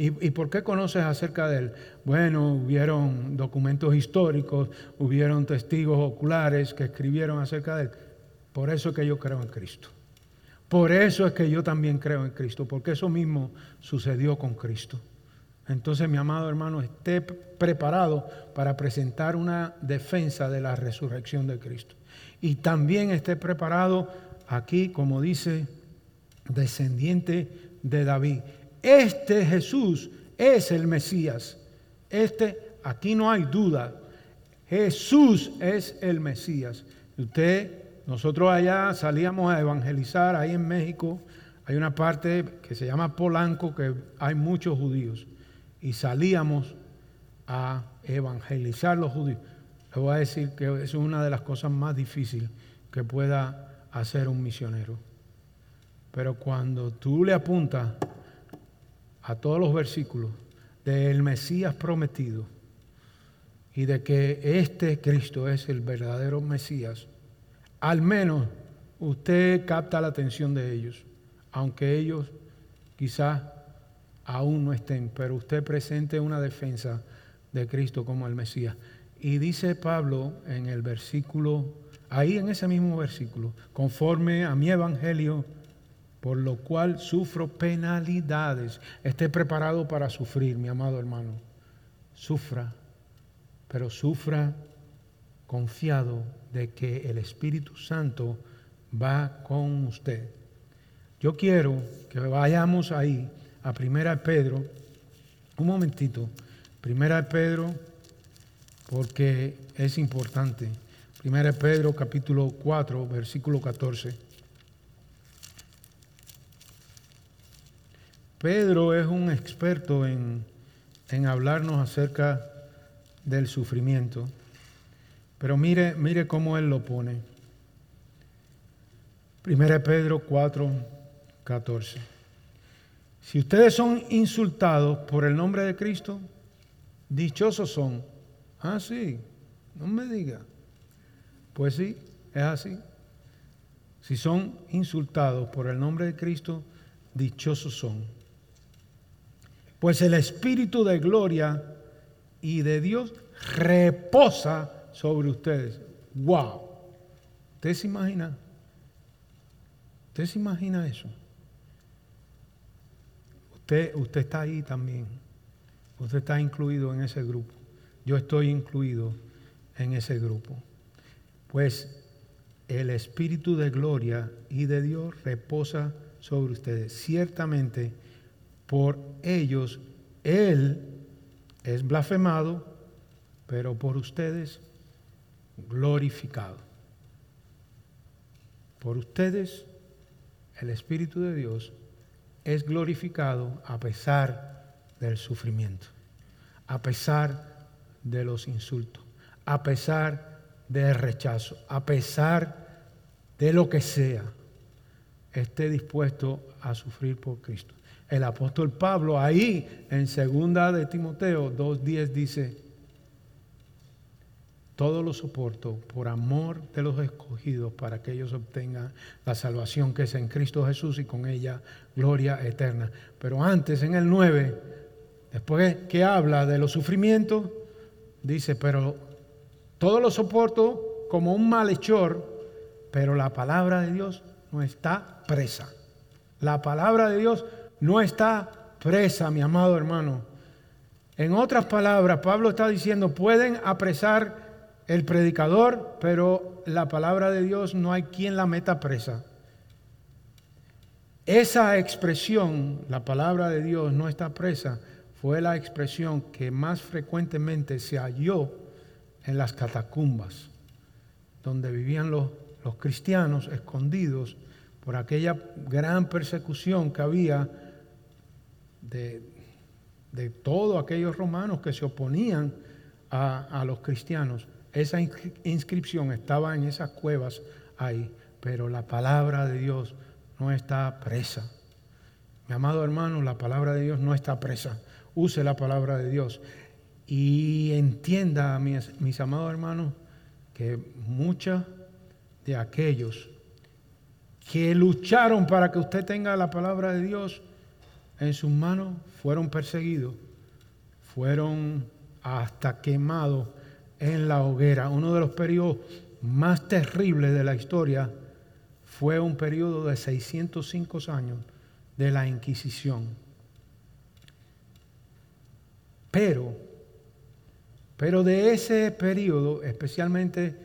¿Y, por qué conoces acerca de él? Bueno, hubieron documentos históricos, hubieron testigos oculares que escribieron acerca de él. Por eso es que yo creo en Cristo. Por eso es que yo también creo en Cristo, porque eso mismo sucedió con Cristo. Entonces, mi amado hermano, esté preparado para presentar una defensa de la resurrección de Cristo. Y también esté preparado aquí, como dice, descendiente de David. Este Jesús es el Mesías. Este, aquí no hay duda. Jesús es el Mesías. Usted, nosotros allá salíamos a evangelizar, ahí en México hay una parte que se llama Polanco, que hay muchos judíos. Y salíamos a evangelizar los judíos. Le voy a decir que es una de las cosas más difíciles que pueda hacer un misionero. Pero cuando tú le apuntas a todos los versículos del Mesías prometido y de que este Cristo es el verdadero Mesías, al menos usted capta la atención de ellos, aunque ellos quizás aún no estén, pero usted presente una defensa de Cristo como el Mesías. Y dice Pablo en el versículo, ahí en ese mismo versículo, conforme a mi evangelio, por lo cual sufro penalidades. Esté preparado para sufrir, mi amado hermano. Sufra, pero sufra confiado de que el Espíritu Santo va con usted. Yo quiero que vayamos ahí a Primera de Pedro, un momentito, Primera de Pedro, porque es importante. Primera de Pedro capítulo 4, versículo 14. Pedro es un experto en, hablarnos acerca del sufrimiento, pero mire, mire cómo él lo pone. Primera Pedro 4, 14. Si ustedes son insultados por el nombre de Cristo, dichosos son. Ah, sí, no me diga. Pues sí, es así. Si son insultados por el nombre de Cristo, dichosos son pues el Espíritu de gloria y de Dios reposa sobre ustedes. ¡Wow! ¿Usted se imagina? ¿Usted se imagina eso? Usted, está ahí también. Usted está incluido en ese grupo. Yo estoy incluido en ese grupo. Pues el Espíritu de gloria y de Dios reposa sobre ustedes. Ciertamente, por ellos Él es blasfemado, pero por ustedes glorificado. Por ustedes el Espíritu de Dios es glorificado a pesar del sufrimiento, a pesar de los insultos, a pesar del rechazo, a pesar de lo que sea, esté dispuesto a sufrir por Cristo. El apóstol Pablo ahí en segunda de Timoteo 2.10 dice, todo lo soporto por amor de los escogidos para que ellos obtengan la salvación que es en Cristo Jesús y con ella gloria eterna. Pero antes en el 9, después que habla de los sufrimientos, dice, pero todo lo soporto como un malhechor, pero la palabra de Dios no está presa. La palabra de Dios no está presa, mi amado hermano. En otras palabras, Pablo está diciendo, pueden apresar el predicador, pero la palabra de Dios no hay quien la meta presa. Esa expresión, la palabra de Dios no está presa, fue la expresión que más frecuentemente se halló en las catacumbas, donde vivían los, los cristianos escondidos por aquella gran persecución que había de, de todos aquellos romanos que se oponían a, a los cristianos. Esa inscripción estaba en esas cuevas ahí, pero la palabra de Dios no está presa. Mi amado hermano, la palabra de Dios no está presa. Use la palabra de Dios. Y entienda, mis, mis amados hermanos, que muchos de aquellos que lucharon para que usted tenga la palabra de Dios en sus manos fueron perseguidos, fueron hasta quemados en la hoguera. Uno de los periodos más terribles de la historia fue un periodo de 605 años de la Inquisición. Pero, pero de ese periodo, especialmente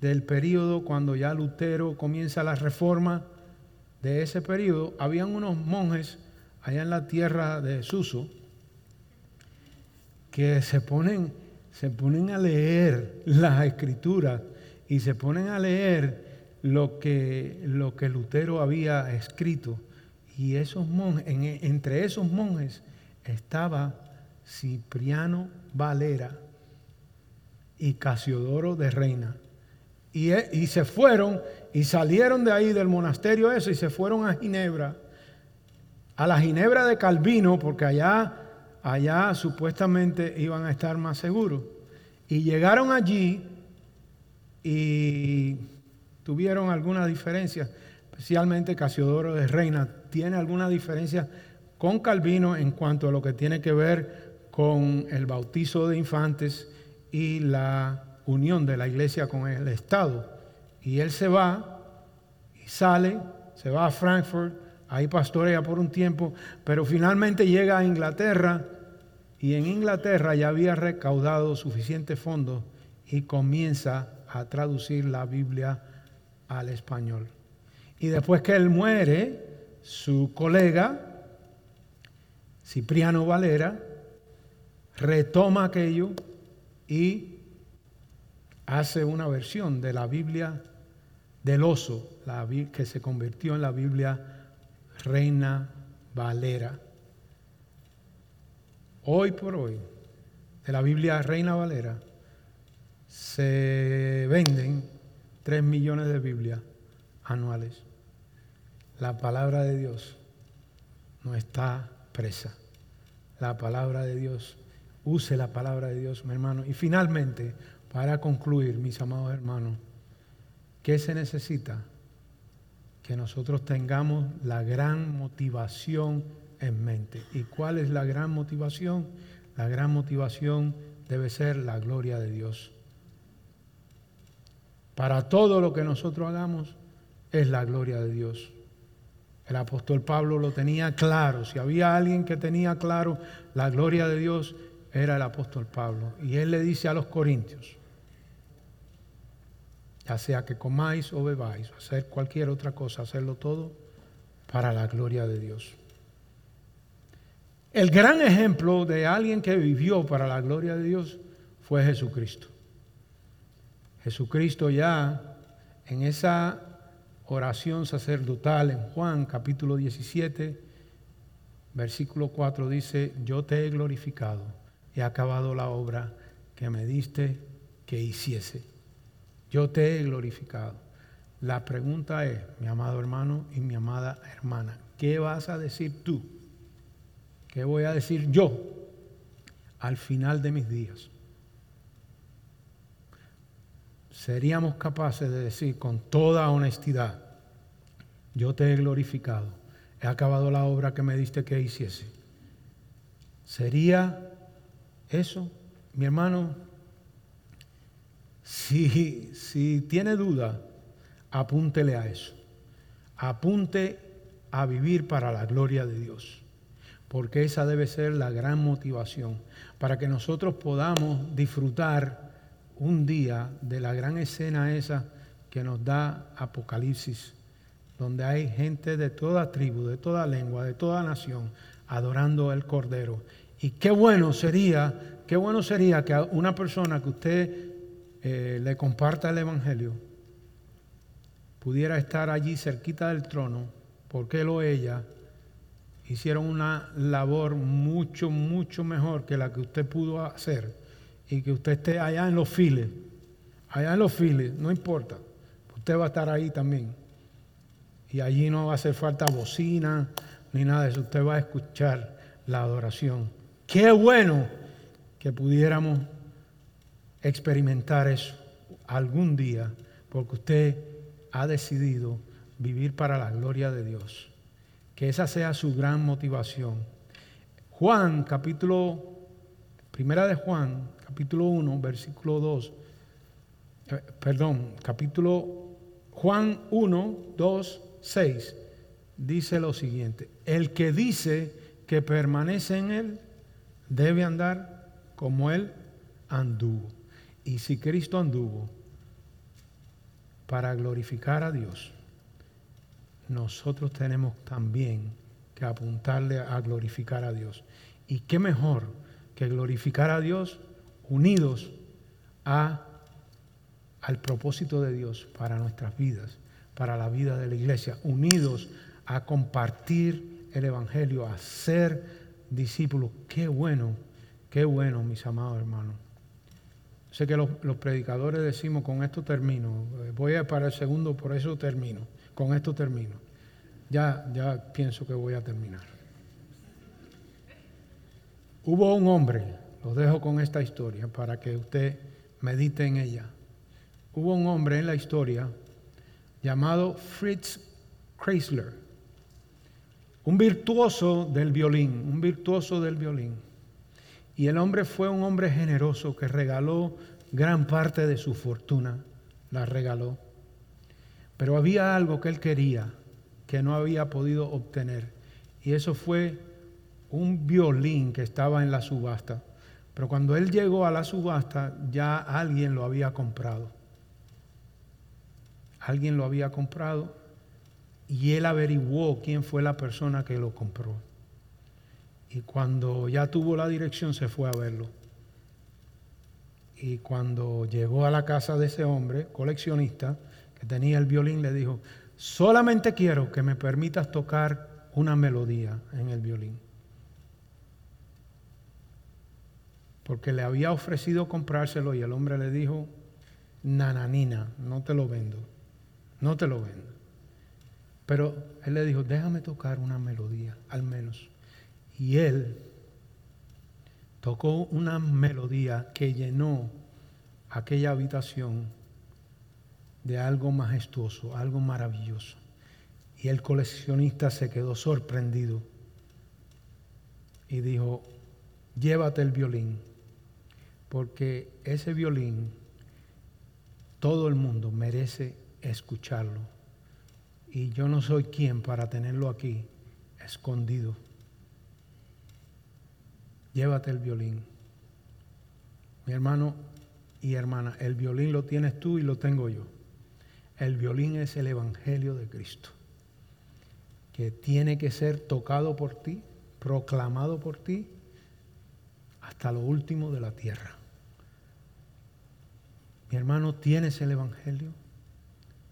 del periodo cuando ya Lutero comienza la reforma, de ese periodo, habían unos monjes allá en la tierra de Suso que se ponen, se ponen a leer las escrituras y se ponen a leer lo que, lo que Lutero había escrito. Y esos monjes, entre esos monjes estaba Cipriano Valera y Casiodoro de Reina. Y, y, se fueron y salieron de ahí del monasterio ese y se fueron a Ginebra, a la Ginebra de Calvino, porque allá, allá supuestamente iban a estar más seguros. Y llegaron allí y tuvieron algunas diferencias, especialmente Casiodoro de Reina tiene alguna diferencia con Calvino en cuanto a lo que tiene que ver con el bautizo de infantes y la unión de la iglesia con el Estado. Y él se va y sale, se va a Frankfurt, ahí pastorea por un tiempo, pero finalmente llega a Inglaterra y en Inglaterra ya había recaudado suficientes fondos y comienza a traducir la Biblia al español. Y después que él muere, su colega, Cipriano Valera, retoma aquello y hace una versión de la Biblia del oso, que se convirtió en la Biblia Reina Valera. Hoy por hoy, de la Biblia Reina Valera, se venden 3 millones de Biblias anuales. La palabra de Dios no está presa. La palabra de Dios, use la palabra de Dios, mi hermano. Y finalmente, para concluir, mis amados hermanos, ¿qué se necesita? Que nosotros tengamos la gran motivación en mente. ¿Y cuál es la gran motivación? La gran motivación debe ser la gloria de Dios. Para todo lo que nosotros hagamos es la gloria de Dios. El apóstol Pablo lo tenía claro. Si había alguien que tenía claro la gloria de Dios, era el apóstol Pablo. Y él le dice a los corintios, ya sea que comáis o bebáis, o hacer cualquier otra cosa, hacerlo todo para la gloria de Dios. El gran ejemplo de alguien que vivió para la gloria de Dios fue Jesucristo. Jesucristo ya en esa oración sacerdotal en Juan capítulo 17, versículo 4 dice, yo te he glorificado, he acabado la obra que me diste que hiciese. Yo te he glorificado. La pregunta es, mi amado hermano y mi amada hermana, ¿qué vas a decir tú? ¿Qué voy a decir yo al final de mis días? Seríamos capaces de decir con toda honestidad, yo te he glorificado, he acabado la obra que me diste que hiciese. ¿Sería eso, mi hermano? Si, tiene duda, apúntele a eso. Apunte a vivir para la gloria de Dios. porque esa debe ser la gran motivación, para que nosotros podamos disfrutar un día de la gran escena esa que nos da Apocalipsis, donde hay gente de toda tribu, de toda lengua, de toda nación, adorando al Cordero. Y qué bueno sería, qué bueno sería que una persona que usted eh, le comparta el Evangelio pudiera estar allí cerquita del trono, porque él o ella hicieron una labor mucho, mucho mejor que la que usted pudo hacer y que usted esté allá en los files, allá en los files, no importa, usted va a estar ahí también. Y allí no va a hacer falta bocina ni nada de eso, usted va a escuchar la adoración. Qué bueno que pudiéramos experimentar eso algún día, porque usted ha decidido vivir para la gloria de Dios. Que esa sea su gran motivación. Juan, capítulo, primera de Juan, capítulo 1, versículo 2, eh, perdón, capítulo Juan 1, 2, 6, dice lo siguiente, el que dice que permanece en él debe andar como él anduvo. Y si Cristo anduvo, para glorificar a Dios, nosotros tenemos también que apuntarle a glorificar a Dios. Y qué mejor que glorificar a Dios unidos a, al propósito de Dios para nuestras vidas, para la vida de la iglesia, unidos a compartir el Evangelio, a ser discípulos. Qué bueno, qué bueno, mis amados hermanos. Sé que los, predicadores decimos, con esto termino. Voy a para el segundo, por eso termino. Con esto termino. Ya, ya pienso que voy a terminar. Hubo un hombre, lo dejo con esta historia para que usted medite en ella. Hubo un hombre en la historia llamado Fritz Kreisler, un virtuoso del violín, un virtuoso del violín. Y el hombre fue un hombre generoso que regaló gran parte de su fortuna, la regaló. Pero había algo que él quería que no había podido obtener. Y eso fue un violín que estaba en la subasta. Pero cuando él llegó a la subasta, ya alguien lo había comprado. Alguien lo había comprado y él averiguó quién fue la persona que lo compró. Y cuando ya tuvo la dirección se fue a verlo. Y cuando llegó a la casa de ese hombre, coleccionista, que tenía el violín, le dijo, solamente quiero que me permitas tocar una melodía en el violín. Porque le había ofrecido comprárselo y el hombre le dijo, nananina, no te lo vendo, no te lo vendo. Pero él le dijo, déjame tocar una melodía, al menos. Y él tocó una melodía que llenó aquella habitación de algo majestuoso, algo maravilloso. Y el coleccionista se quedó sorprendido y dijo, llévate el violín, porque ese violín todo el mundo merece escucharlo. Y yo no soy quien para tenerlo aquí escondido llévate el violín. Mi hermano y hermana, el violín lo tienes tú y lo tengo yo. El violín es el Evangelio de Cristo, que tiene que ser tocado por ti, proclamado por ti, hasta lo último de la tierra. Mi hermano, tienes el Evangelio,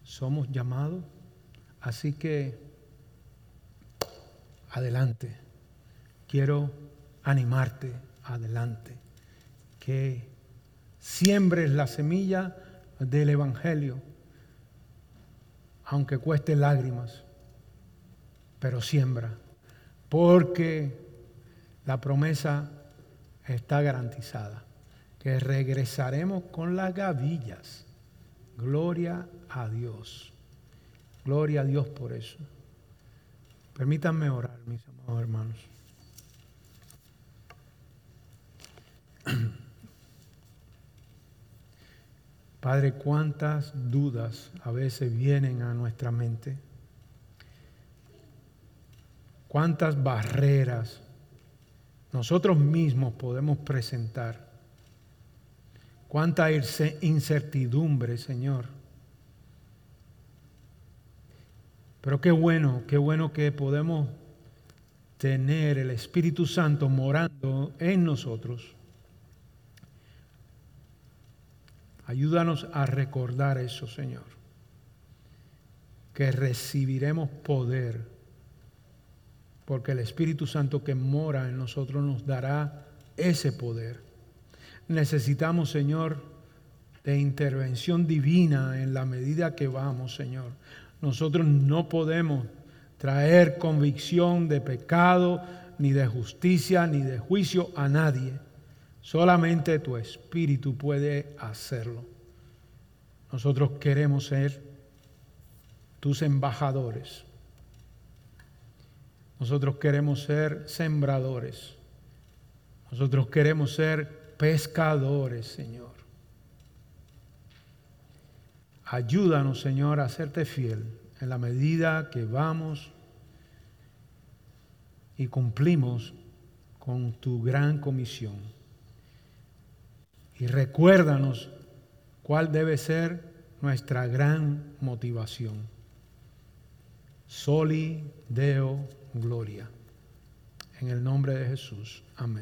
somos llamados, así que adelante. Quiero animarte adelante, que siembres la semilla del Evangelio, aunque cueste lágrimas, pero siembra, porque la promesa está garantizada, que regresaremos con las gavillas. Gloria a Dios. Gloria a Dios por eso. Permítanme orar, mis amados hermanos. Padre, cuántas dudas a veces vienen a nuestra mente, cuántas barreras nosotros mismos podemos presentar. Cuánta incertidumbre, Señor. Pero qué bueno, qué bueno que podemos tener el Espíritu Santo morando en nosotros. Ayúdanos a recordar eso, Señor. Que recibiremos poder, porque el Espíritu Santo que mora en nosotros nos dará ese poder. Necesitamos, Señor, de intervención divina en la medida que vamos, Señor. Nosotros no podemos traer convicción de pecado, ni de justicia, ni de juicio a nadie. Solamente tu Espíritu puede hacerlo. Nosotros queremos ser tus embajadores. Nosotros queremos ser sembradores. Nosotros queremos ser pescadores, Señor. Ayúdanos, Señor, a serte fiel en la medida que vamos y cumplimos con tu gran comisión. Y recuérdanos cuál debe ser nuestra gran motivación. Soli Deo Gloria. En el nombre de Jesús. Amén.